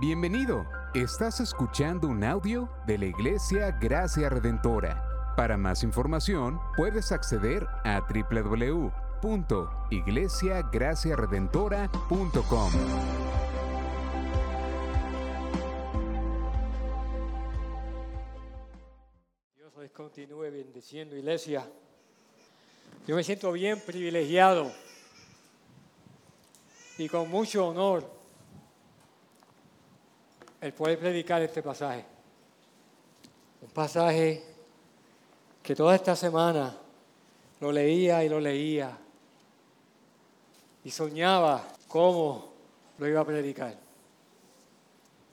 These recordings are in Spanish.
Bienvenido. Estás escuchando un audio de la Iglesia Gracia Redentora. Para más información, puedes acceder a www.iglesiagraciaredentora.com. Dios les continúe bendiciendo, iglesia. Yo me siento bien privilegiado y con mucho honor el poder predicar este pasaje. Un pasaje que toda esta semana lo leía y lo leía y soñaba cómo lo iba a predicar.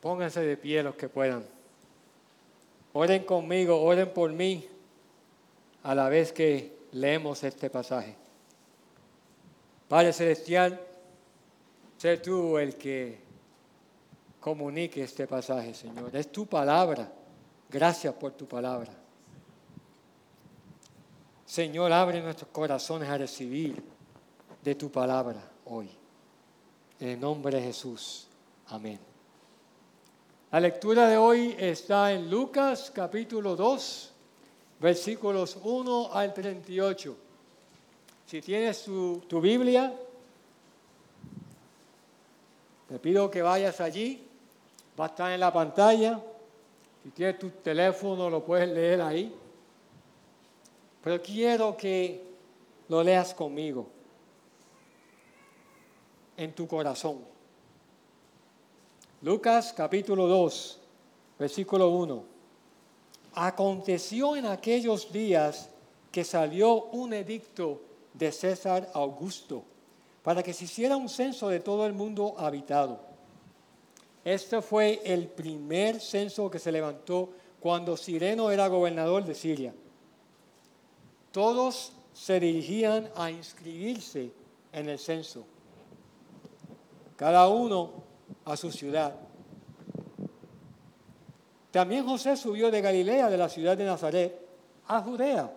Pónganse de pie los que puedan. Oren conmigo, oren por mí a la vez que leemos este pasaje. Padre Celestial, sé tú el que comunique este pasaje, Señor. Es tu palabra. Gracias por tu palabra. Señor, abre nuestros corazones a recibir de tu palabra hoy. En el nombre de Jesús. Amén. La lectura de hoy está en Lucas capítulo 2, versículos 1 al 38. Si tienes tu, tu Biblia, te pido que vayas allí. Va a estar en la pantalla. Si tienes tu teléfono, lo puedes leer ahí. Pero quiero que lo leas conmigo, en tu corazón. Lucas capítulo 2, versículo 1. Aconteció en aquellos días que salió un edicto de César Augusto para que se hiciera un censo de todo el mundo habitado. Este fue el primer censo que se levantó cuando Sireno era gobernador de Siria. Todos se dirigían a inscribirse en el censo, cada uno a su ciudad. También José subió de Galilea, de la ciudad de Nazaret, a Judea,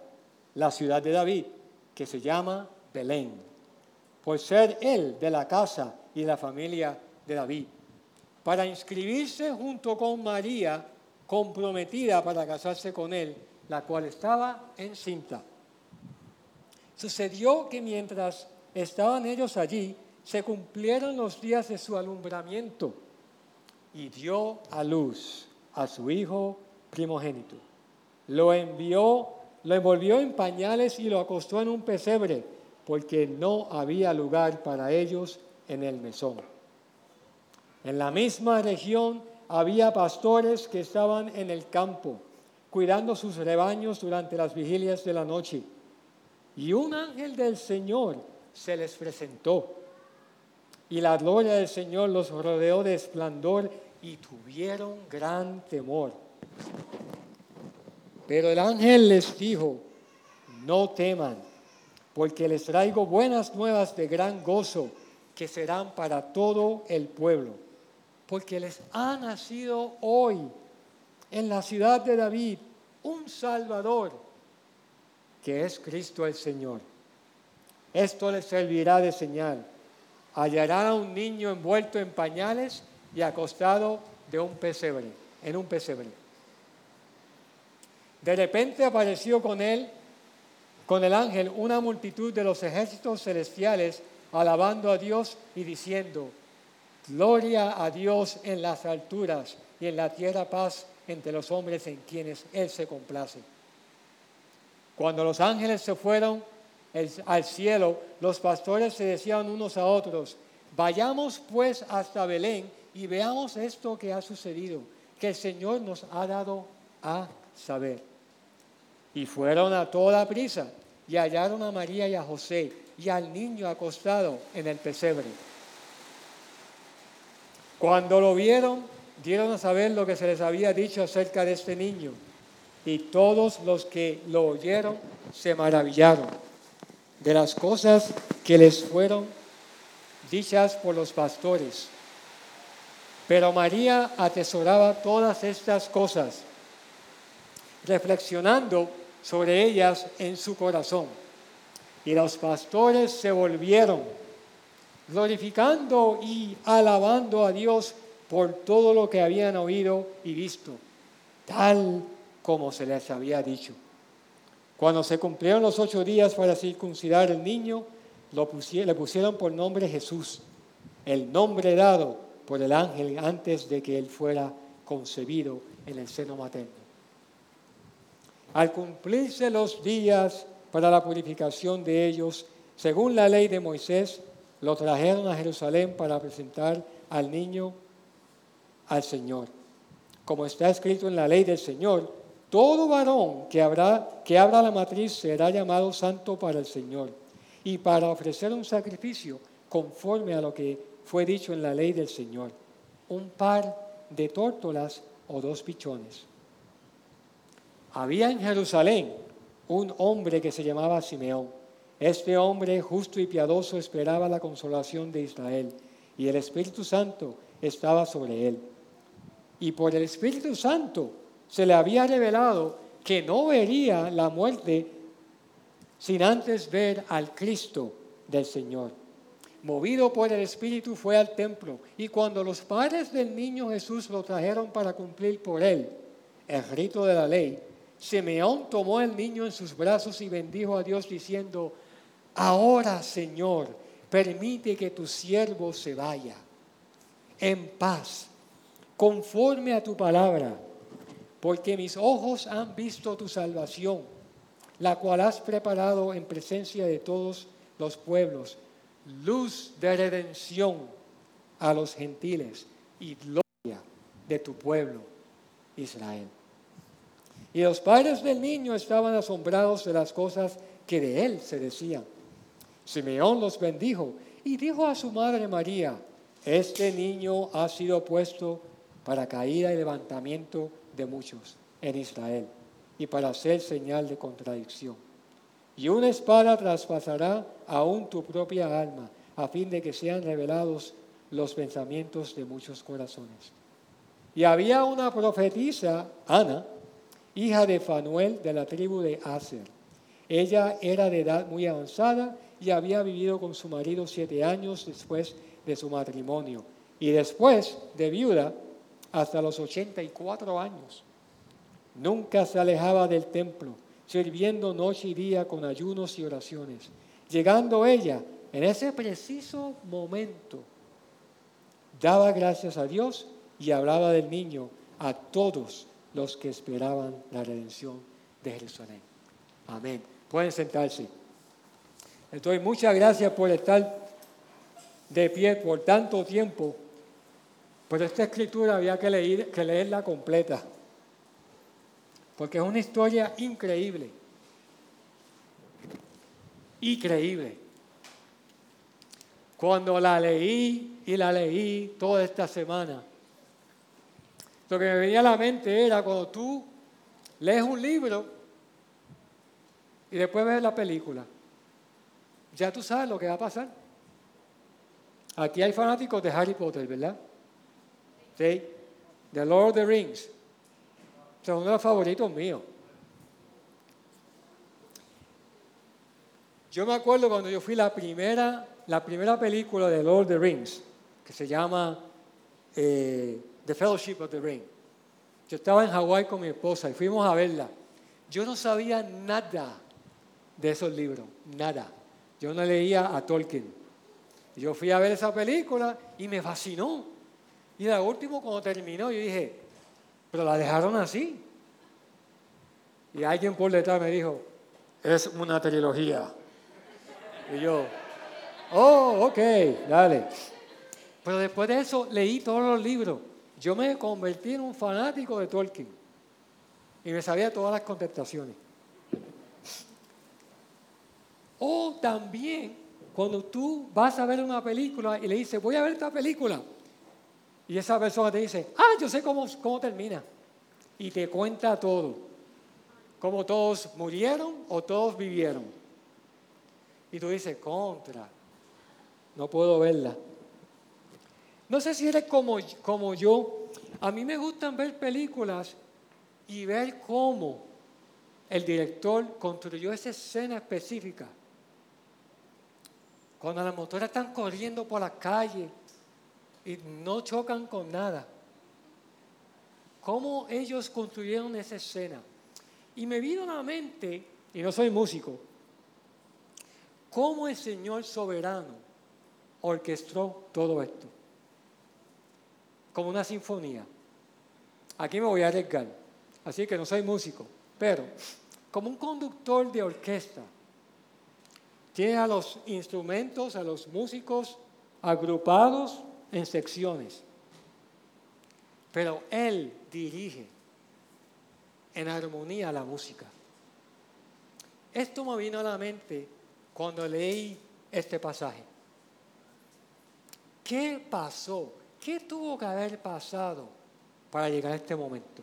la ciudad de David, que se llama Belén, por ser él de la casa y la familia de David, para inscribirse junto con María, comprometida para casarse con él, la cual estaba encinta. Sucedió que mientras estaban ellos allí, se cumplieron los días de su alumbramiento y dio a luz a su hijo primogénito. Lo envió, lo envolvió en pañales y lo acostó en un pesebre, porque no había lugar para ellos en el mesón. En la misma región había pastores que estaban en el campo, cuidando sus rebaños durante las vigilias de la noche. Y un ángel del Señor se les presentó. Y la gloria del Señor los rodeó de esplendor y tuvieron gran temor. Pero el ángel les dijo, no teman, porque les traigo buenas nuevas de gran gozo que serán para todo el pueblo. Porque les ha nacido hoy en la ciudad de David un Salvador, que es Cristo el Señor. Esto les servirá de señal. Hallarán a un niño envuelto en pañales y acostado de un pesebre, en un pesebre. De repente apareció con él, con el ángel, una multitud de los ejércitos celestiales alabando a Dios y diciendo, Gloria a Dios en las alturas y en la tierra paz entre los hombres en quienes Él se complace. Cuando los ángeles se fueron al cielo, los pastores se decían unos a otros, vayamos pues hasta Belén y veamos esto que ha sucedido, que el Señor nos ha dado a saber. Y fueron a toda prisa y hallaron a María y a José y al niño acostado en el pesebre. Cuando lo vieron, dieron a saber lo que se les había dicho acerca de este niño. Y todos los que lo oyeron se maravillaron de las cosas que les fueron dichas por los pastores. Pero María atesoraba todas estas cosas, reflexionando sobre ellas en su corazón. Y los pastores se volvieron, glorificando y alabando a Dios por todo lo que habían oído y visto, tal como se les había dicho. Cuando se cumplieron los ocho días para circuncidar al niño, lo le pusieron por nombre Jesús, el nombre dado por el ángel antes de que él fuera concebido en el seno materno. Al cumplirse los días para la purificación de ellos, según la ley de Moisés, lo trajeron a Jerusalén para presentar al niño al Señor. Como está escrito en la ley del Señor, todo varón que, habrá, que abra la matriz será llamado santo para el Señor y para ofrecer un sacrificio conforme a lo que fue dicho en la ley del Señor, un par de tórtolas o dos pichones. Había en Jerusalén un hombre que se llamaba Simeón. Este hombre justo y piadoso esperaba la consolación de Israel y el Espíritu Santo estaba sobre él. Y por el Espíritu Santo se le había revelado que no vería la muerte sin antes ver al Cristo del Señor. Movido por el Espíritu fue al templo y cuando los padres del niño Jesús lo trajeron para cumplir por él el rito de la ley, Simeón tomó al niño en sus brazos y bendijo a Dios diciendo, ahora Señor, permite que tu siervo se vaya en paz, conforme a tu palabra, porque mis ojos han visto tu salvación, la cual has preparado en presencia de todos los pueblos, luz de redención a los gentiles y gloria de tu pueblo Israel. Y los padres del niño estaban asombrados de las cosas que de él se decían. Simeón los bendijo y dijo a su madre María, este niño ha sido puesto para caída y levantamiento de muchos en Israel y para ser señal de contradicción. Y una espada traspasará aún tu propia alma a fin de que sean revelados los pensamientos de muchos corazones. Y había una profetisa, Ana, hija de Fanuel de la tribu de Aser. Ella era de edad muy avanzada y había vivido con su marido siete años después de su matrimonio y después de viuda hasta los 84 años. Nunca se alejaba del templo, sirviendo noche y día con ayunos y oraciones. Llegando ella, en ese preciso momento, daba gracias a Dios y hablaba del niño a todos los que esperaban la redención de Jerusalén. Amén. Pueden sentarse. Entonces, muchas gracias por estar de pie por tanto tiempo, pero esta escritura había que, leer, que leerla completa, porque es una historia increíble, increíble. Cuando la leí y la leí toda esta semana, lo que me venía a la mente era cuando tú lees un libro y después ves la película, ya tú sabes lo que va a pasar. Aquí hay fanáticos de Harry Potter, ¿verdad? Sí. The Lord of the Rings. Son uno de los favoritos míos. Yo me acuerdo cuando yo fui la primera, la primera película de Lord of the Rings, que se llama eh, The Fellowship of the Ring. Yo estaba en Hawái con mi esposa y fuimos a verla. Yo no sabía nada de esos libros, nada. Yo no leía a Tolkien. Yo fui a ver esa película y me fascinó. Y de último, cuando terminó, yo dije, pero la dejaron así. Y alguien por detrás me dijo, es una trilogía. Y yo, oh, ok, dale. Pero después de eso leí todos los libros yo me convertí en un fanático de Tolkien y me sabía todas las contestaciones. O también cuando tú vas a ver una película y le dices, voy a ver esta película, y esa persona te dice, ah, yo sé cómo, cómo termina, y te cuenta todo, cómo todos murieron o todos vivieron. Y tú dices, contra, no puedo verla. No sé si eres como, como yo. A mí me gustan ver películas y ver cómo el director construyó esa escena específica. Cuando las motoras están corriendo por la calle y no chocan con nada. ¿Cómo ellos construyeron esa escena? Y me vino a la mente, y no soy músico, cómo el Señor soberano orquestó todo esto. Como una sinfonía. Aquí me voy a arriesgar, así que no soy músico, pero como un conductor de orquesta, tiene a los instrumentos, a los músicos agrupados en secciones, pero él dirige en armonía la música. Esto me vino a la mente cuando leí este pasaje. ¿Qué pasó? ¿Qué tuvo que haber pasado para llegar a este momento?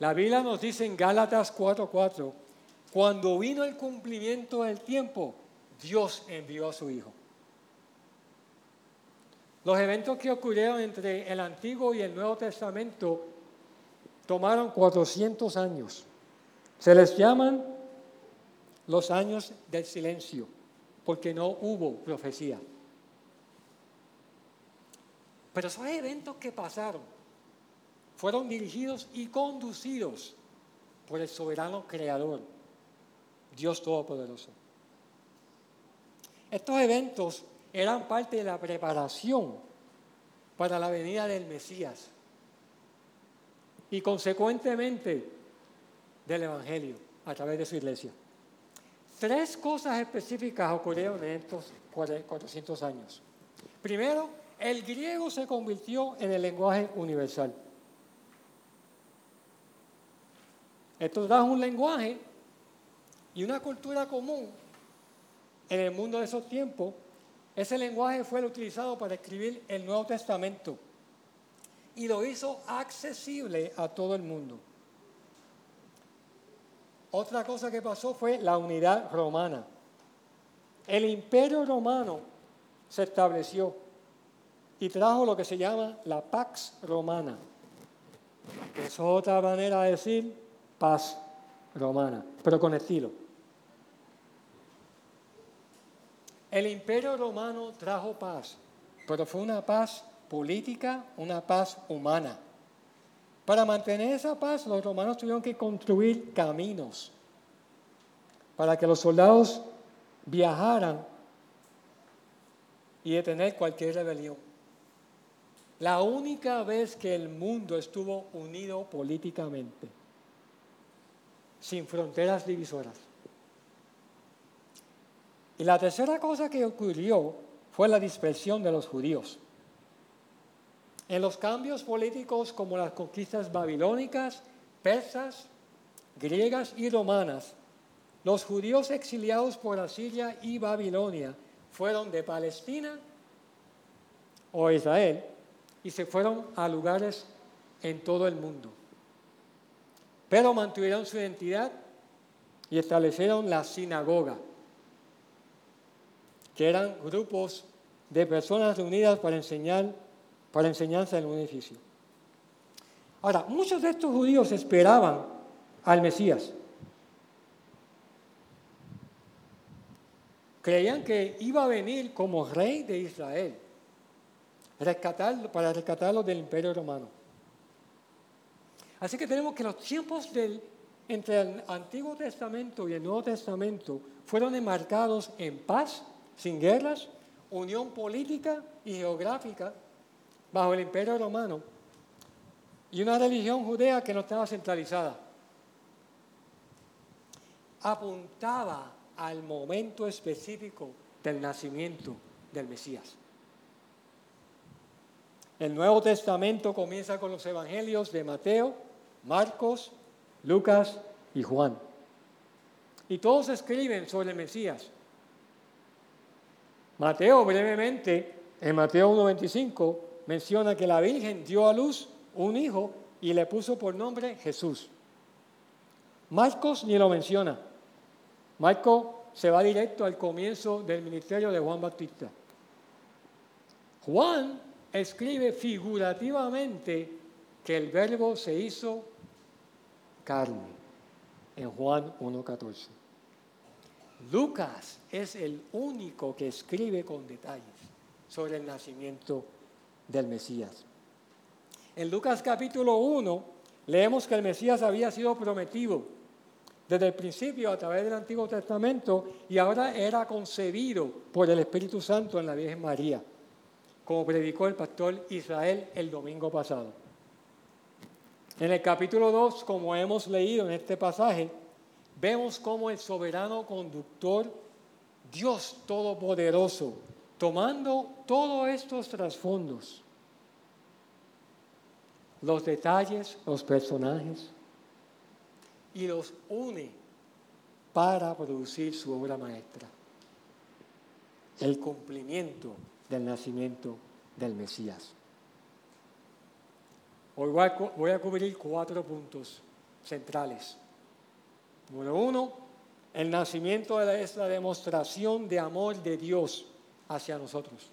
La Biblia nos dice en Gálatas 4:4, cuando vino el cumplimiento del tiempo, Dios envió a su Hijo. Los eventos que ocurrieron entre el Antiguo y el Nuevo Testamento tomaron 400 años. Se les llaman los años del silencio, porque no hubo profecía. Pero esos eventos que pasaron fueron dirigidos y conducidos por el soberano creador, Dios Todopoderoso. Estos eventos eran parte de la preparación para la venida del Mesías y consecuentemente del Evangelio a través de su iglesia. Tres cosas específicas ocurrieron en estos 400 años. Primero, el griego se convirtió en el lenguaje universal. Esto da un lenguaje y una cultura común en el mundo de esos tiempos. Ese lenguaje fue utilizado para escribir el Nuevo Testamento y lo hizo accesible a todo el mundo. Otra cosa que pasó fue la unidad romana. El imperio romano se estableció y trajo lo que se llama la Pax Romana, es otra manera de decir paz romana, pero con estilo. El imperio romano trajo paz, pero fue una paz política, una paz humana. Para mantener esa paz, los romanos tuvieron que construir caminos para que los soldados viajaran y detener cualquier rebelión. La única vez que el mundo estuvo unido políticamente, sin fronteras divisoras. Y la tercera cosa que ocurrió fue la dispersión de los judíos. En los cambios políticos como las conquistas babilónicas, persas, griegas y romanas, los judíos exiliados por Asiria y Babilonia fueron de Palestina o Israel y se fueron a lugares en todo el mundo. Pero mantuvieron su identidad y establecieron la sinagoga, que eran grupos de personas reunidas para enseñar para enseñanza en un edificio. Ahora, muchos de estos judíos esperaban al Mesías. Creían que iba a venir como rey de Israel para rescatarlo del imperio romano. Así que tenemos que los tiempos del, entre el Antiguo Testamento y el Nuevo Testamento fueron enmarcados en paz, sin guerras, unión política y geográfica bajo el imperio romano y una religión judea que no estaba centralizada. Apuntaba al momento específico del nacimiento del Mesías. El Nuevo Testamento comienza con los evangelios de Mateo, Marcos, Lucas y Juan. Y todos escriben sobre el Mesías. Mateo brevemente, en Mateo 1.25, menciona que la Virgen dio a luz un hijo y le puso por nombre Jesús. Marcos ni lo menciona. Marcos se va directo al comienzo del ministerio de Juan Bautista. Juan escribe figurativamente que el verbo se hizo carne en Juan 1.14. Lucas es el único que escribe con detalles sobre el nacimiento del Mesías. En Lucas capítulo 1 leemos que el Mesías había sido prometido desde el principio a través del Antiguo Testamento y ahora era concebido por el Espíritu Santo en la Virgen María, como predicó el pastor Israel el domingo pasado. En el capítulo 2, como hemos leído en este pasaje, vemos cómo el soberano conductor, Dios Todopoderoso, tomando todos estos trasfondos, los detalles, los personajes, y los une para producir su obra maestra, el cumplimiento del nacimiento del Mesías. Hoy voy a, cubrir cuatro puntos centrales. Número uno, el nacimiento es la demostración de amor de Dios hacia nosotros.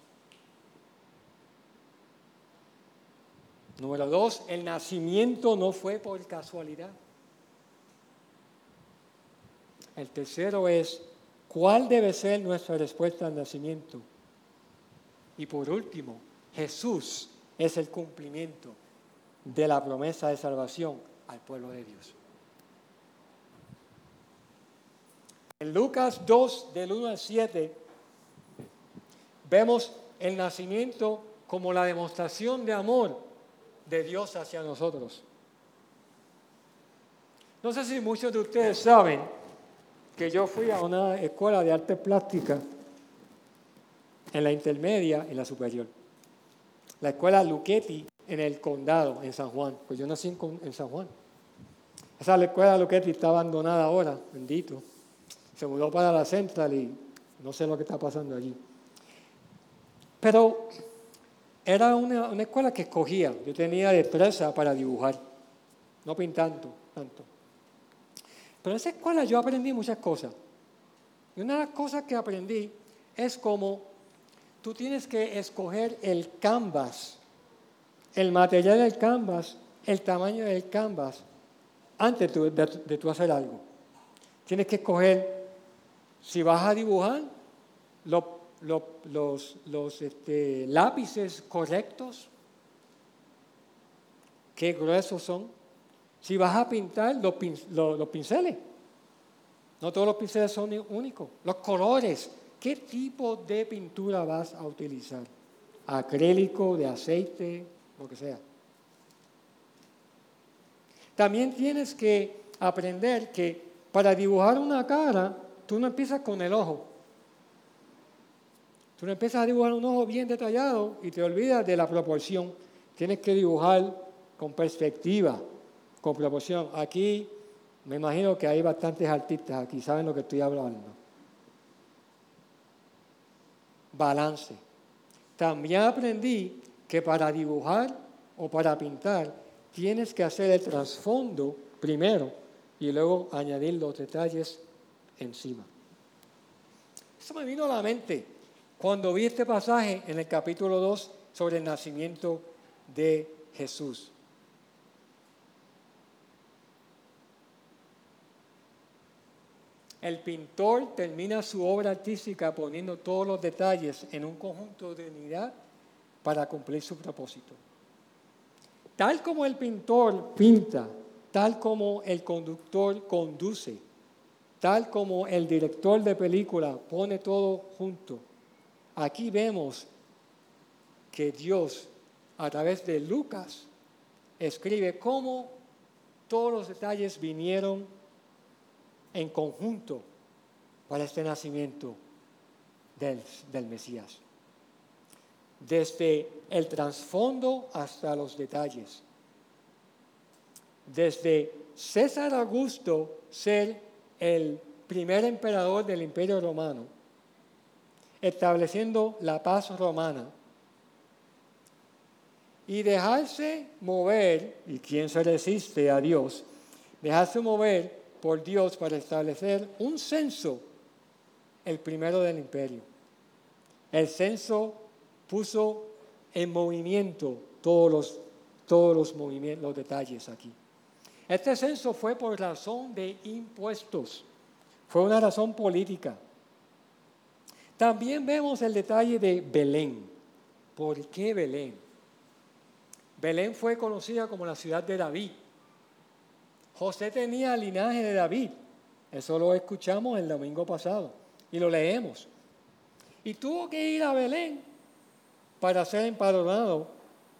Número dos, el nacimiento no fue por casualidad. El tercero es, ¿cuál debe ser nuestra respuesta al nacimiento? Y por último, Jesús es el cumplimiento de la promesa de salvación al pueblo de Dios. En Lucas 2, del 1 al 7, vemos el nacimiento como la demostración de amor de Dios hacia nosotros. No sé si muchos de ustedes saben que yo fui a una escuela de arte plástica en la intermedia y la superior. La escuela Luchetti en el condado, en San Juan, pues yo nací en, San Juan. Esa escuela Luchetti está abandonada ahora, bendito. Se mudó para la Central y no sé lo que está pasando allí. Pero era una, una escuela que escogía. Yo tenía destreza para dibujar, no pintando tanto. Pero en esa escuela yo aprendí muchas cosas. Y una de las cosas que aprendí es como tú tienes que escoger el canvas, el material del canvas, el tamaño del canvas, antes de, tú hacer algo. Tienes que escoger si vas a dibujar los este, lápices correctos, qué gruesos son. Si vas a pintar los, pinceles, no todos los pinceles son únicos. Los colores, ¿qué tipo de pintura vas a utilizar? Acrílico, de aceite, lo que sea. También tienes que aprender que para dibujar una cara, tú no empiezas con el ojo. Tú no empiezas a dibujar un ojo bien detallado y te olvidas de la proporción. Tienes que dibujar con perspectiva, con proporción. Aquí me imagino que hay bastantes artistas aquí, saben lo que estoy hablando. Balance. También aprendí que para dibujar o para pintar tienes que hacer el trasfondo primero y luego añadir los detalles encima. Eso me vino a la mente cuando vi este pasaje en el capítulo 2 sobre el nacimiento de Jesús. El pintor termina su obra artística poniendo todos los detalles en un conjunto de unidad para cumplir su propósito. Tal como el pintor pinta, tal como el conductor conduce, tal como el director de película pone todo junto, Aquí vemos que Dios, a través de Lucas, escribe cómo todos los detalles vinieron en conjunto para este nacimiento del, Mesías. Desde el trasfondo hasta los detalles. Desde César Augusto ser el primer emperador del imperio romano estableciendo la paz romana. Y dejarse mover, y quién se resiste a Dios, dejarse mover por Dios para establecer un censo, el primero del imperio. El censo puso en movimiento todos los, todos los movimientos, los detalles aquí. Este censo fue por razón de impuestos, Fue una razón política. También vemos el detalle de Belén. ¿Por qué Belén? Belén fue conocida como la ciudad de David. José tenía linaje de David. Eso lo escuchamos el domingo pasado y lo leemos. Y tuvo que ir a Belén para ser empadronado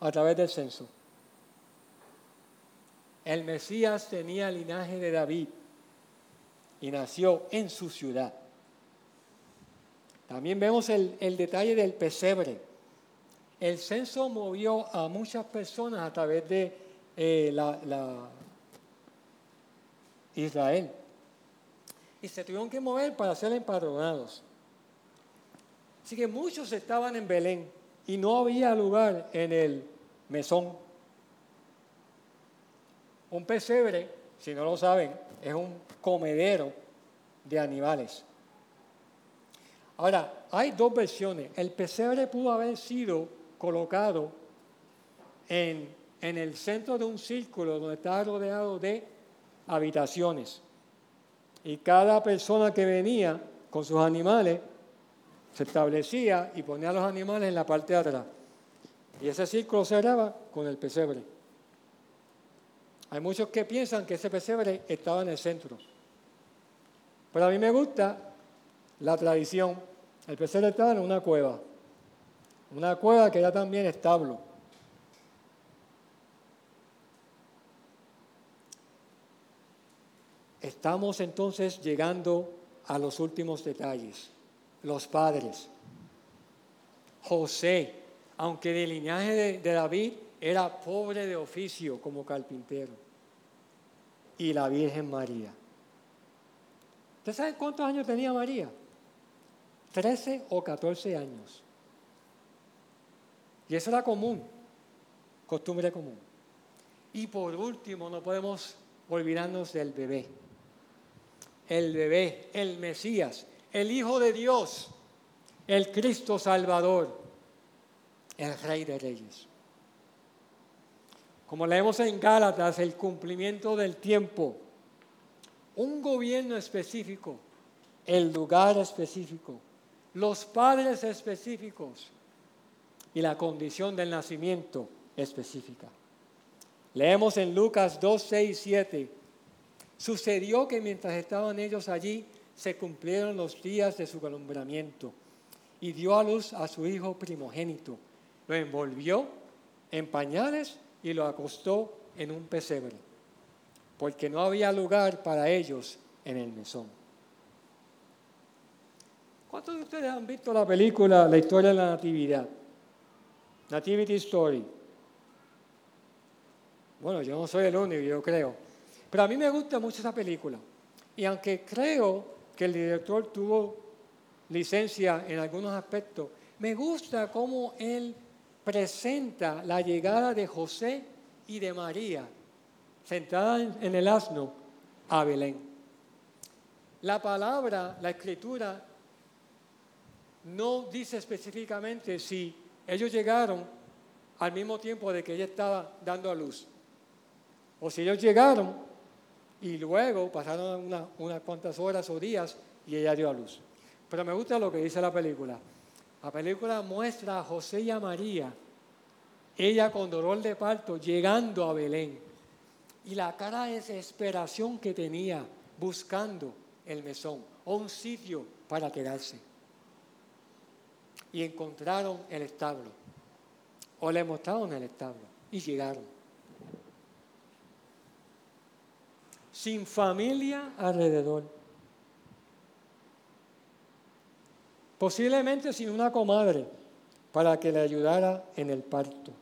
a través del censo. El Mesías tenía linaje de David y nació en su ciudad. También vemos el, detalle del pesebre. El censo movió a muchas personas a través de eh, la, Israel. Y se tuvieron que mover para ser empadronados. Así que muchos estaban en Belén y no había lugar en el mesón. Un pesebre, si no lo saben, es un comedero de animales. Ahora, hay dos versiones. El pesebre pudo haber sido colocado en, en el centro de un círculo donde estaba rodeado de habitaciones. Y cada persona que venía con sus animales se establecía y ponía a los animales en la parte de atrás. Y ese círculo cerraba con el pesebre. Hay muchos que piensan que ese pesebre estaba en el centro. Pero a mí me gusta la tradición. El pesebre estaba en una cueva. Una cueva que era también establo. Estamos entonces llegando a los últimos detalles. Los padres. José, aunque de linaje de, David, era pobre de oficio como carpintero. Y la Virgen María. ¿Usted sabe cuántos años tenía María? Trece o catorce años. Y eso era común, costumbre común. Y por último, no podemos olvidarnos del bebé. El bebé, el Mesías, el Hijo de Dios, el Cristo Salvador, el Rey de Reyes. Como leemos en Gálatas, el cumplimiento del tiempo, un gobierno específico, el lugar específico, los padres específicos y la condición del nacimiento específica. Leemos en Lucas 2, 6, 7. Sucedió que mientras estaban ellos allí, se cumplieron los días de su alumbramiento y dio a luz a su hijo primogénito. Lo envolvió en pañales y lo acostó en un pesebre, porque no había lugar para ellos en el mesón. ¿Cuántos de ustedes han visto la película La historia de la Natividad? Nativity Story. Bueno, yo no soy el único, yo creo. Pero a mí me gusta mucho esa película. Y aunque creo que el director tuvo licencia en algunos aspectos, me gusta cómo él presenta la llegada de José y de María, sentada en el asno, a Belén. La palabra, la escritura, no dice específicamente si ellos llegaron al mismo tiempo de que ella estaba dando a luz. O si ellos llegaron y luego pasaron unas cuantas horas o días y ella dio a luz. Pero me gusta lo que dice la película. La película muestra a José y a María, ella con dolor de parto, llegando a Belén. Y la cara de desesperación que tenía buscando el mesón o un sitio para quedarse. Y encontraron el establo. O le mostraron el establo. Y llegaron. Sin familia alrededor posiblemente sin una comadre para que le ayudara en el parto.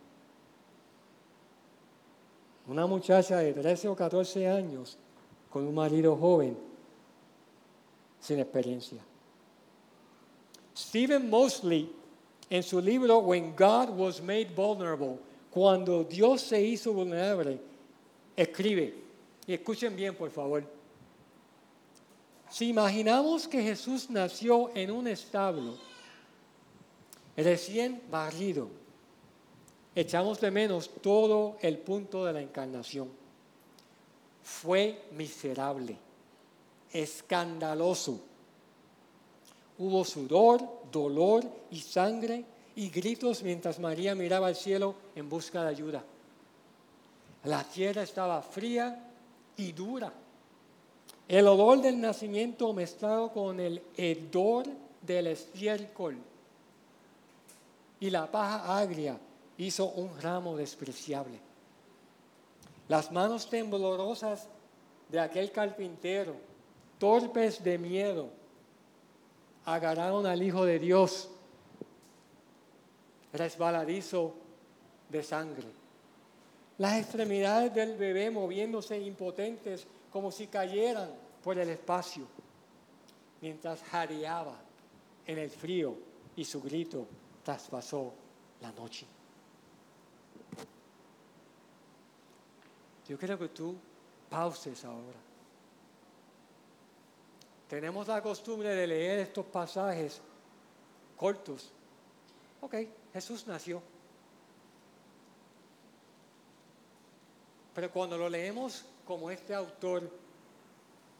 Una muchacha de 13 o 14 años con un marido joven sin experiencia. Stephen Mosley, en su libro When God Was Made Vulnerable, cuando Dios se hizo vulnerable, escribe, y escuchen bien por favor, si imaginamos que Jesús nació en un establo recién barrido, echamos de menos todo el punto de la encarnación. Fue miserable, escandaloso. Hubo sudor, dolor y sangre y gritos mientras María miraba al cielo en busca de ayuda. La tierra estaba fría y dura. El olor del nacimiento mezclado con el hedor del estiércol y la paja agria hizo un ramo despreciable. Las manos temblorosas de aquel carpintero, torpes de miedo, agarraron al Hijo de Dios, resbaladizo de sangre. Las extremidades del bebé moviéndose impotentes como si cayeran por el espacio, mientras jadeaba en el frío y su grito traspasó la noche. Yo quiero que tú pauses ahora. Tenemos la costumbre de leer estos pasajes cortos. Ok, Jesús nació. Pero cuando lo leemos como este autor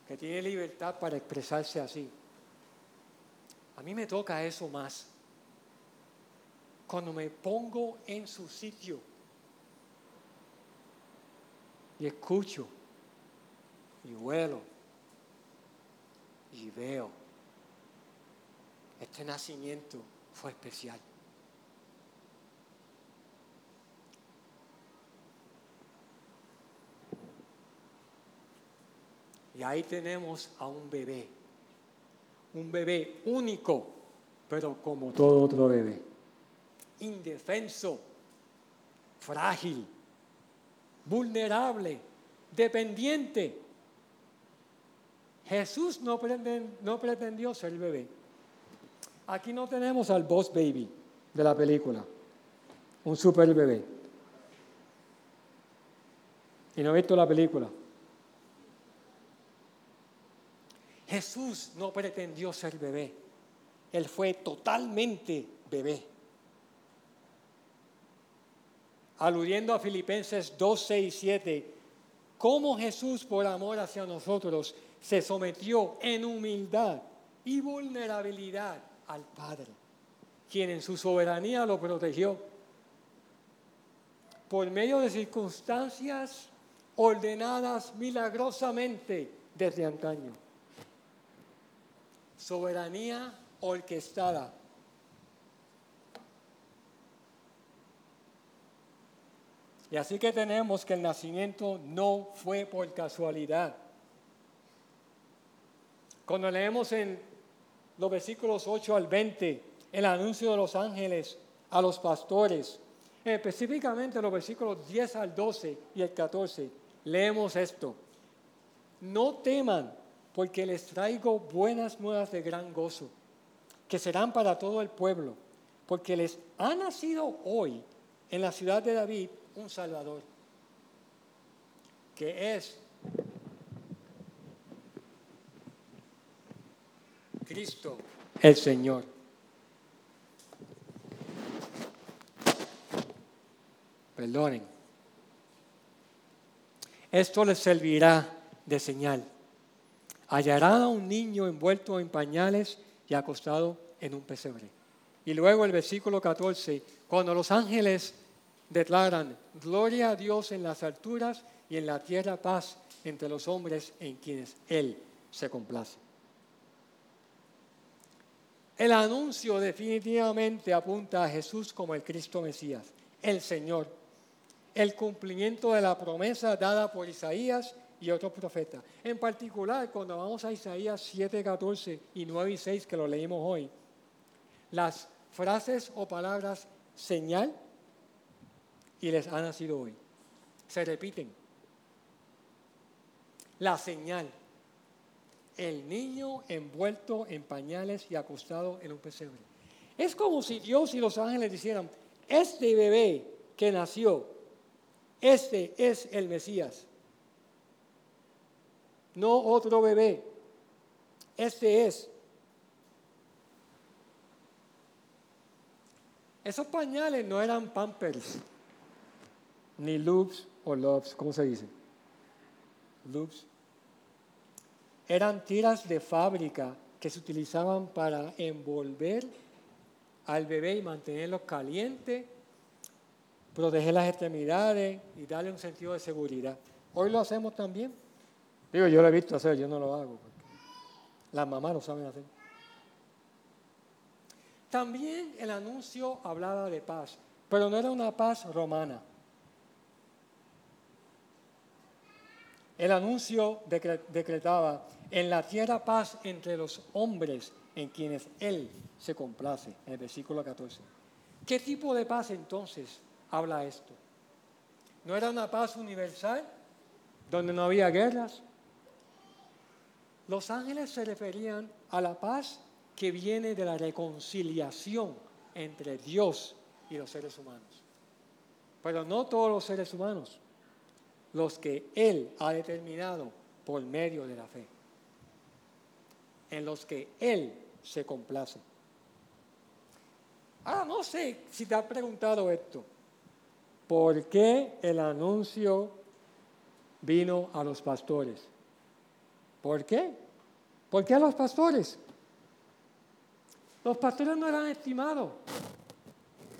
que tiene libertad para expresarse así, a mí me toca eso más. Cuando me pongo en su sitio y escucho y vuelo y veo. Este nacimiento fue especial. Y ahí tenemos a un bebé, un bebé único, pero como todo otro bebé, indefenso, frágil, vulnerable, dependiente. Jesús no, pretendió ser el bebé. Aquí no tenemos al boss baby de la película, un super bebé. Y no he visto la película. Jesús no pretendió ser bebé. Él fue totalmente bebé. Aludiendo a Filipenses 2, 6 y 7, cómo Jesús por amor hacia nosotros se sometió en humildad y vulnerabilidad al Padre, quien en su soberanía lo protegió por medio de circunstancias ordenadas milagrosamente desde antaño. Soberanía orquestada. Y así que tenemos que el nacimiento no fue por casualidad. Cuando leemos en los versículos 8 al 20 el anuncio de los ángeles a los pastores, específicamente los versículos 10 al 12 y el 14, leemos esto. No teman, porque les traigo buenas nuevas de gran gozo, que serán para todo el pueblo, porque les ha nacido hoy en la ciudad de David un Salvador, que es Cristo el Señor. Perdonen. Esto les servirá de señal. Hallarán a un niño envuelto en pañales y acostado en un pesebre. Y luego el versículo 14, cuando los ángeles declaran, gloria a Dios en las alturas y en la tierra paz entre los hombres en quienes Él se complace. El anuncio definitivamente apunta a Jesús como el Cristo Mesías, el Señor, el cumplimiento de la promesa dada por Isaías y otros profetas. En particular, cuando vamos a Isaías 7, 14 y 9 y 6, que lo leímos hoy, las frases o palabras señal y les ha nacido hoy se repiten. La señal el niño envuelto en pañales y acostado en un pesebre. Es como si Dios y los ángeles dijeran, este bebé que nació, este es el Mesías. No otro bebé, este es. Esos pañales no eran pampers, ni loops o loves, ¿cómo se dice? Loops eran tiras de fábrica que se utilizaban para envolver al bebé y mantenerlo caliente, proteger las extremidades y darle un sentido de seguridad. Hoy lo hacemos también. Digo, yo lo he visto hacer, yo no lo hago. las mamás lo saben hacer. También el anuncio hablaba de paz, pero no era una paz romana. El anuncio decretaba en la tierra paz entre los hombres en quienes Él se complace, en el versículo 14. ¿Qué tipo de paz entonces habla esto? ¿No era una paz universal donde no había guerras? Los ángeles se referían a la paz que viene de la reconciliación entre Dios y los seres humanos. Pero no todos los seres humanos, los que Él ha determinado por medio de la fe, en los que Él se complace. Ahora, no sé si te has preguntado esto. ¿Por qué el anuncio vino a los pastores? ¿Por qué? ¿Por qué a los pastores? Los pastores no eran estimados.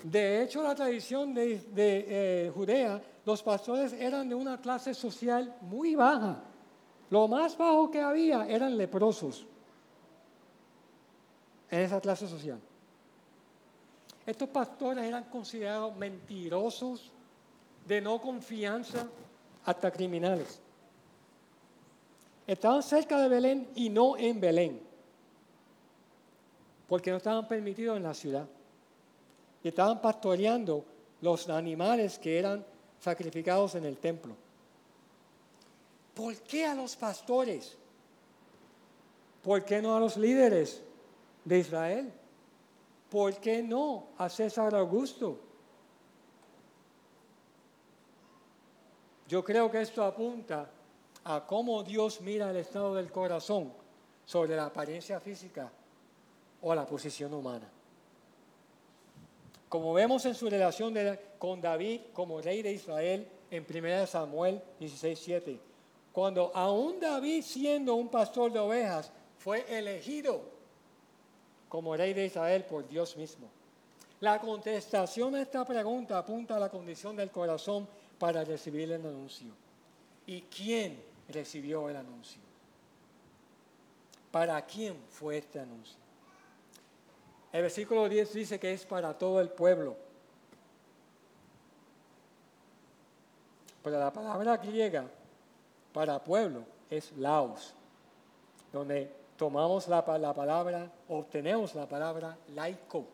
De hecho, la tradición de, eh, Judea, los pastores eran de una clase social muy baja. Lo más bajo que había eran leprosos en esa clase social. Estos pastores eran considerados mentirosos, de no confianza, hasta criminales. Estaban cerca de Belén y no en Belén, porque no estaban permitidos en la ciudad. Y estaban pastoreando los animales que eran sacrificados en el templo. ¿Por qué a los pastores? ¿Por qué no a los líderes de Israel? ¿Por qué no a César Augusto? Yo creo que esto apunta a cómo Dios mira el estado del corazón sobre la apariencia física o la posición humana. Como vemos en su relación con David como rey de Israel en 1 Samuel 16:7, cuando aún David siendo un pastor de ovejas fue elegido como rey de Israel por Dios mismo. La contestación a esta pregunta apunta a la condición del corazón para recibir el anuncio. ¿Y quién recibió el anuncio? ¿Para quién fue este anuncio? El versículo 10 dice que es para todo el pueblo. Pero la palabra griega para pueblo es laos, donde tomamos la, la palabra, obtenemos la palabra laico.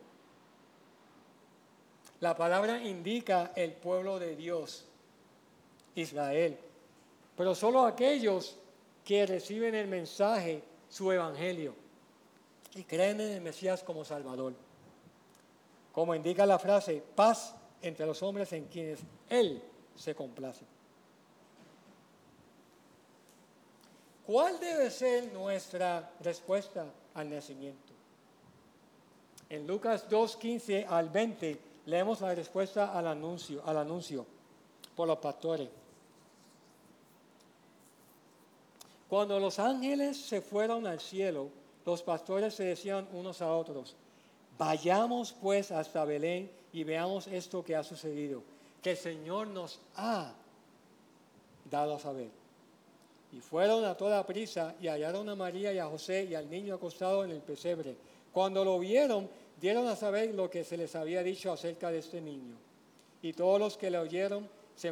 La palabra indica el pueblo de Dios, Israel, pero solo aquellos que reciben el mensaje, su evangelio, y creen en el Mesías como Salvador. Como indica la frase, paz entre los hombres en quienes Él se complace. ¿Cuál debe ser nuestra respuesta al nacimiento? En Lucas 2, 15 al 20 leemos la respuesta al anuncio, al anuncio por los pastores. Cuando los ángeles se fueron al cielo, los pastores se decían unos a otros, vayamos pues hasta Belén y veamos esto que ha sucedido, que el Señor nos ha dado a saber. Y fueron a toda prisa y hallaron a María y a José y al niño acostado en el pesebre. Cuando lo vieron, dieron a saber lo que se les había dicho acerca de este niño. Y todos los que le oyeron se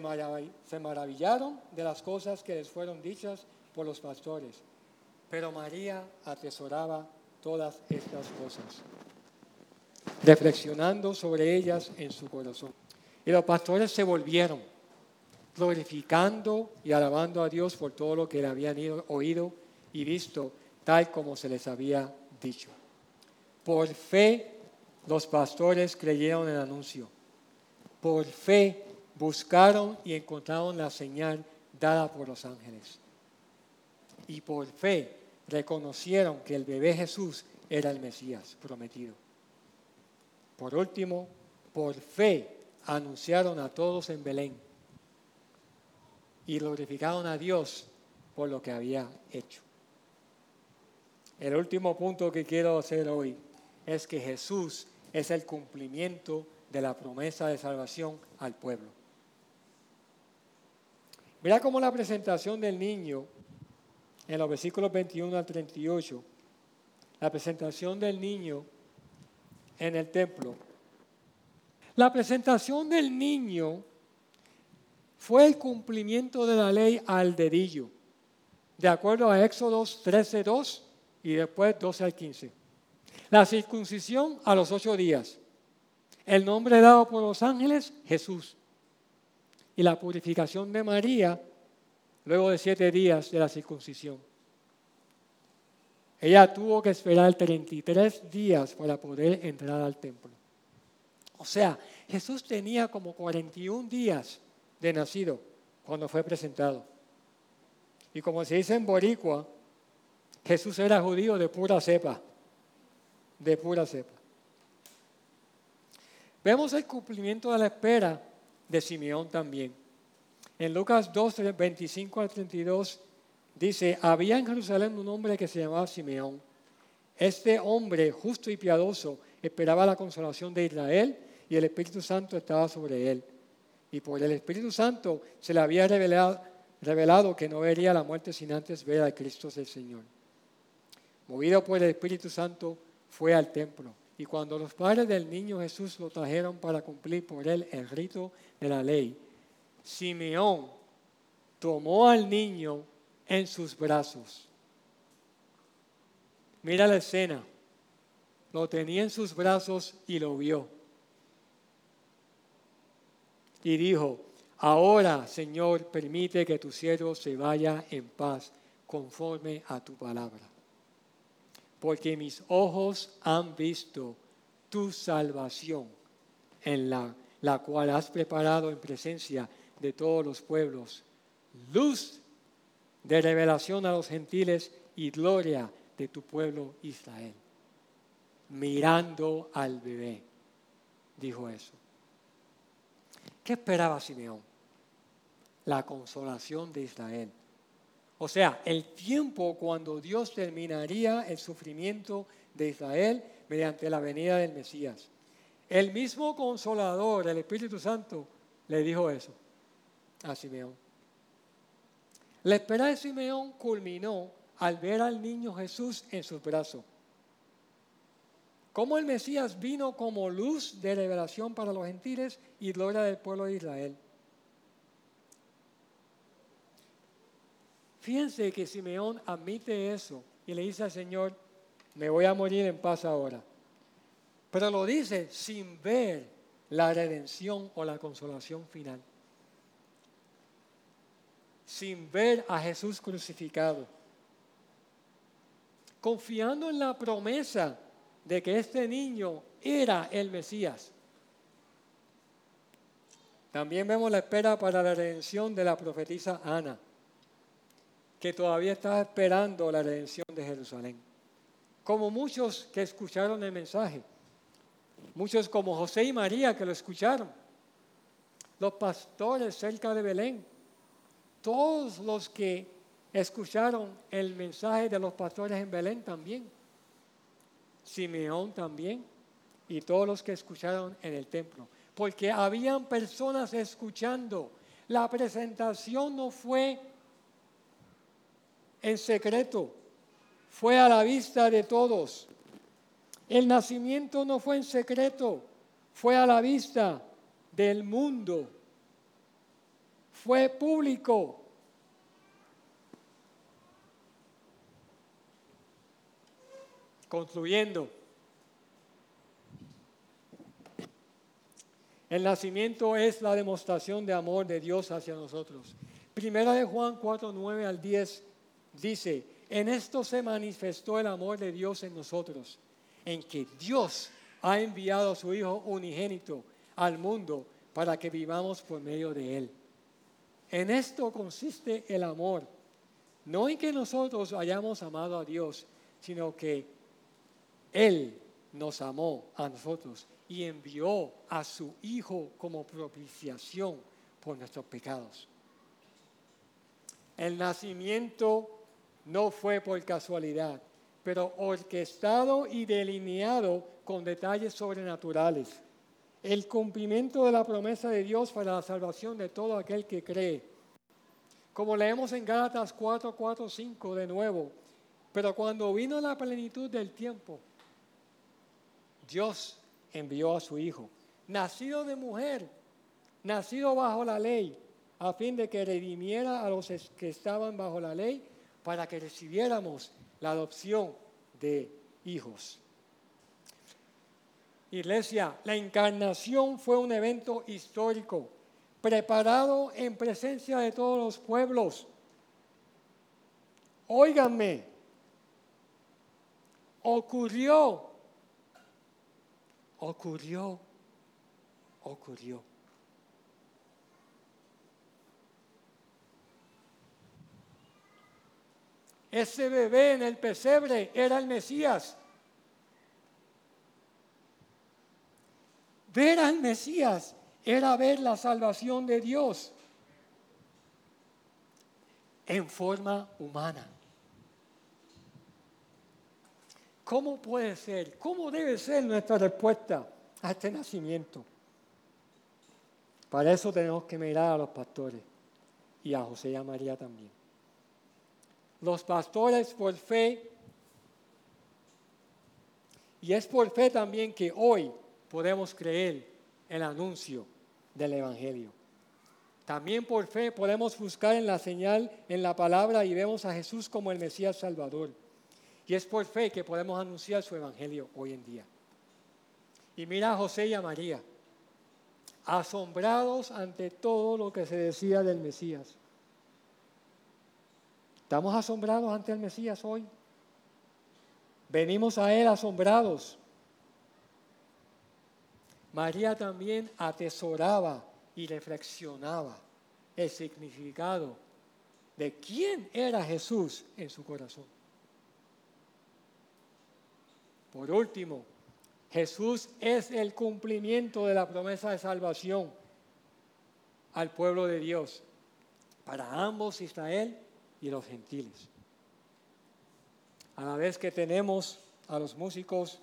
maravillaron de las cosas que les fueron dichas por los pastores. Pero María atesoraba todas estas cosas, reflexionando sobre ellas en su corazón. Y los pastores se volvieron, glorificando y alabando a Dios por todo lo que le habían oído y visto, tal como se les había dicho. Por fe, los pastores creyeron el anuncio. Por fe, buscaron y encontraron la señal dada por los ángeles y por fe reconocieron que el bebé Jesús era el Mesías prometido. Por último, por fe anunciaron a todos en Belén y glorificaron a Dios por lo que había hecho. El último punto que quiero hacer hoy es que Jesús es el cumplimiento de la promesa de salvación al pueblo. Mira cómo la presentación del niño en los versículos 21 al 38, la presentación del niño en el templo. La presentación del niño fue el cumplimiento de la ley al dedillo, de acuerdo a Éxodos 13.2 y después 12 al 15. La circuncisión a los ocho días. El nombre dado por los ángeles, Jesús. Y la purificación de María luego de siete días de la circuncisión. Ella tuvo que esperar 33 días para poder entrar al templo. O sea, Jesús tenía como 41 días de nacido cuando fue presentado. Y como se dice en Boricua, Jesús era judío de pura cepa, de pura cepa. Vemos el cumplimiento de la espera de Simeón también. En Lucas 2, 25 al 32 dice, había en Jerusalén un hombre que se llamaba Simeón. Este hombre justo y piadoso esperaba la consolación de Israel y el Espíritu Santo estaba sobre él. Y por el Espíritu Santo se le había revelado, revelado que no vería la muerte sin antes ver a Cristo el Señor movido por el Espíritu Santo, fue al templo. Y cuando los padres del niño Jesús lo trajeron para cumplir por él el rito de la ley, Simeón tomó al niño en sus brazos. Mira la escena. Lo tenía en sus brazos y lo vio. Y dijo, ahora Señor, permite que tu siervo se vaya en paz conforme a tu palabra porque mis ojos han visto tu salvación, en la, la cual has preparado en presencia de todos los pueblos, luz de revelación a los gentiles y gloria de tu pueblo Israel. Mirando al bebé, dijo eso. ¿Qué esperaba Simeón? La consolación de Israel o sea, el tiempo cuando Dios terminaría el sufrimiento de Israel mediante la venida del Mesías. El mismo consolador, el Espíritu Santo, le dijo eso a Simeón. La espera de Simeón culminó al ver al niño Jesús en sus brazos. Cómo el Mesías vino como luz de revelación para los gentiles y gloria del pueblo de Israel. Fíjense que Simeón admite eso y le dice al Señor, me voy a morir en paz ahora. Pero lo dice sin ver la redención o la consolación final. Sin ver a Jesús crucificado. Confiando en la promesa de que este niño era el Mesías. También vemos la espera para la redención de la profetisa Ana que todavía estaba esperando la redención de Jerusalén. Como muchos que escucharon el mensaje, muchos como José y María que lo escucharon, los pastores cerca de Belén, todos los que escucharon el mensaje de los pastores en Belén también, Simeón también, y todos los que escucharon en el templo, porque habían personas escuchando. La presentación no fue en secreto, fue a la vista de todos. El nacimiento no fue en secreto, fue a la vista del mundo, fue público. Concluyendo, el nacimiento es la demostración de amor de Dios hacia nosotros. Primera de Juan 4, 9 al 10 dice, en esto se manifestó el amor de Dios en nosotros, en que Dios ha enviado a su Hijo unigénito al mundo para que vivamos por medio de Él. En esto consiste el amor, no en que nosotros hayamos amado a Dios, sino que Él nos amó a nosotros y envió a su Hijo como propiciación por nuestros pecados. El nacimiento no fue por casualidad, pero orquestado y delineado con detalles sobrenaturales. El cumplimiento de la promesa de Dios para la salvación de todo aquel que cree. Como leemos en Gálatas 4, 4, 5 de nuevo. Pero cuando vino la plenitud del tiempo, Dios envió a su Hijo, nacido de mujer, nacido bajo la ley, a fin de que redimiera a los que estaban bajo la ley, para que recibiéramos la adopción de hijos. Iglesia, la encarnación fue un evento histórico, preparado en presencia de todos los pueblos. Óiganme, ocurrió, ocurrió, ocurrió. Ese bebé en el pesebre era el Mesías. Ver al Mesías era ver la salvación de Dios en forma humana. ¿Cómo puede ser? ¿Cómo debe ser nuestra respuesta a este nacimiento? Para eso tenemos que mirar a los pastores y a José y a María también. Los pastores por fe, y es por fe también que hoy podemos creer el anuncio del Evangelio. También por fe podemos buscar en la señal, en la palabra y vemos a Jesús como el Mesías Salvador. Y es por fe que podemos anunciar su Evangelio hoy en día. Y mira a José y a María, asombrados ante todo lo que se decía del Mesías. ¿Estamos asombrados ante el Mesías hoy? Venimos a Él asombrados María también atesoraba y reflexionaba el significado de quién era Jesús en su corazón. Por último, Jesús es el cumplimiento de la promesa de salvación al pueblo de Dios, para ambos Israel y los gentiles. A la vez que tenemos a los músicos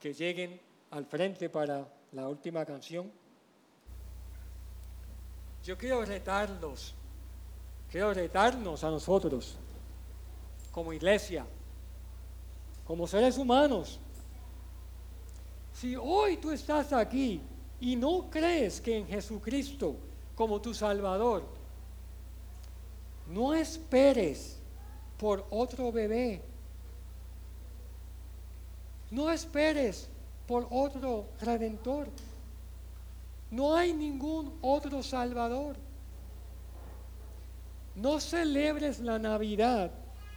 que lleguen al frente para la última canción. Yo quiero retarlos, quiero retarnos a nosotros como iglesia, como seres humanos. Si hoy tú estás aquí y no crees que en Jesucristo como tu Salvador, no esperes por otro bebé no esperes por otro redentor. No hay ningún otro salvador. No celebres la Navidad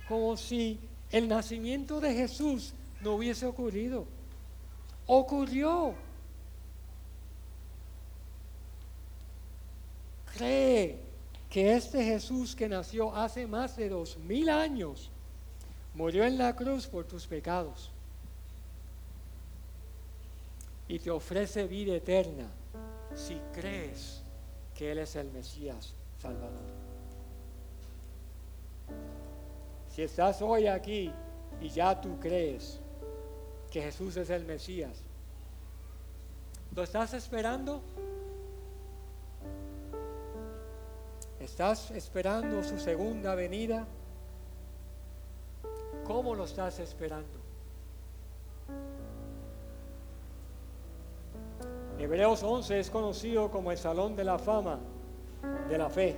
como si el nacimiento de Jesús no hubiese ocurrido. Ocurrió. Cree que este Jesús que nació hace más de dos mil años murió en la cruz por tus pecados y te ofrece vida eterna si crees que Él es el Mesías Salvador. Si estás hoy aquí y ya tú crees que Jesús es el Mesías, ¿lo estás esperando? ¿Estás esperando su segunda venida? ¿Cómo lo estás esperando? Hebreos 11 es conocido como el Salón de la Fama de la Fe.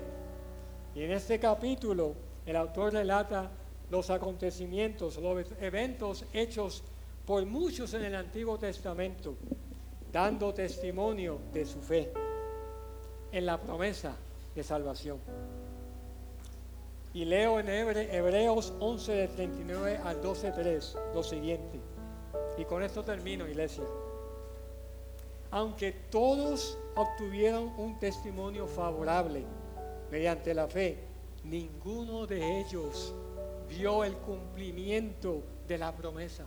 Y en este capítulo el autor relata los acontecimientos, los eventos hechos por muchos en el Antiguo Testamento, dando testimonio de su fe en la promesa de salvación. Y leo en Hebreos 11 de 39 al 12.3 lo siguiente. Y con esto termino, iglesia aunque todos obtuvieron un testimonio favorable mediante la fe, ninguno de ellos vio el cumplimiento de la promesa.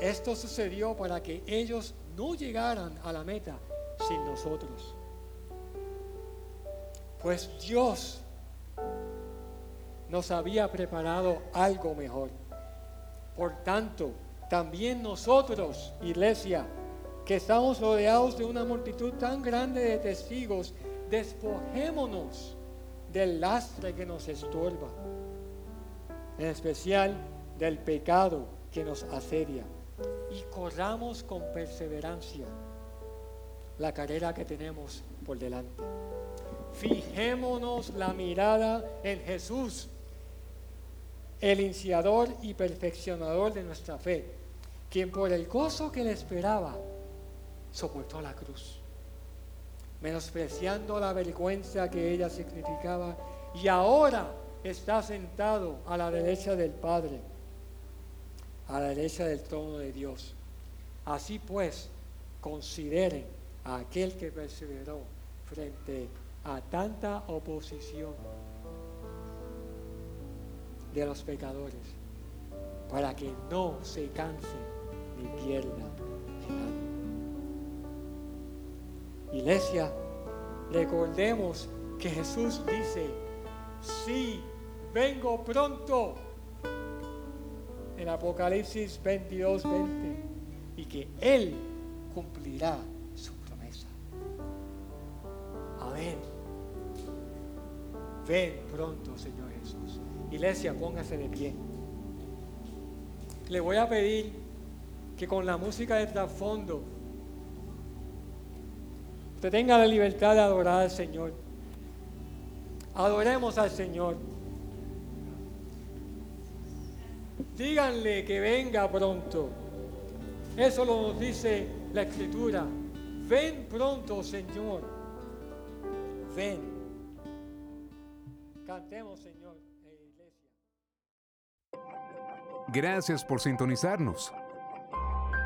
Esto sucedió para que ellos no llegaran a la meta sin nosotros. Pues Dios nos había preparado algo mejor. Por tanto, también nosotros, iglesia, que estamos rodeados de una multitud tan grande de testigos, despojémonos del lastre que nos estorba, en especial del pecado que nos asedia, y corramos con perseverancia la carrera que tenemos por delante. Fijémonos la mirada en Jesús, el iniciador y perfeccionador de nuestra fe, quien por el gozo que le esperaba soportó la cruz, menospreciando la vergüenza que ella significaba, y ahora está sentado a la derecha del Padre, a la derecha del trono de Dios. Así pues, consideren a aquel que perseveró frente a tanta oposición de los pecadores, para que no se cansen ni pierdan el Iglesia, recordemos que Jesús dice, sí, vengo pronto. En Apocalipsis 22, 20. Y que Él cumplirá su promesa. Amén. Ven pronto, Señor Jesús. Iglesia, póngase de pie. Le voy a pedir que con la música de trasfondo usted tenga la libertad de adorar al Señor. Adoremos al Señor. Díganle que venga pronto. Eso lo nos dice la Escritura. Ven pronto, Señor. Ven. Cantemos, Señor. Gracias por sintonizarnos.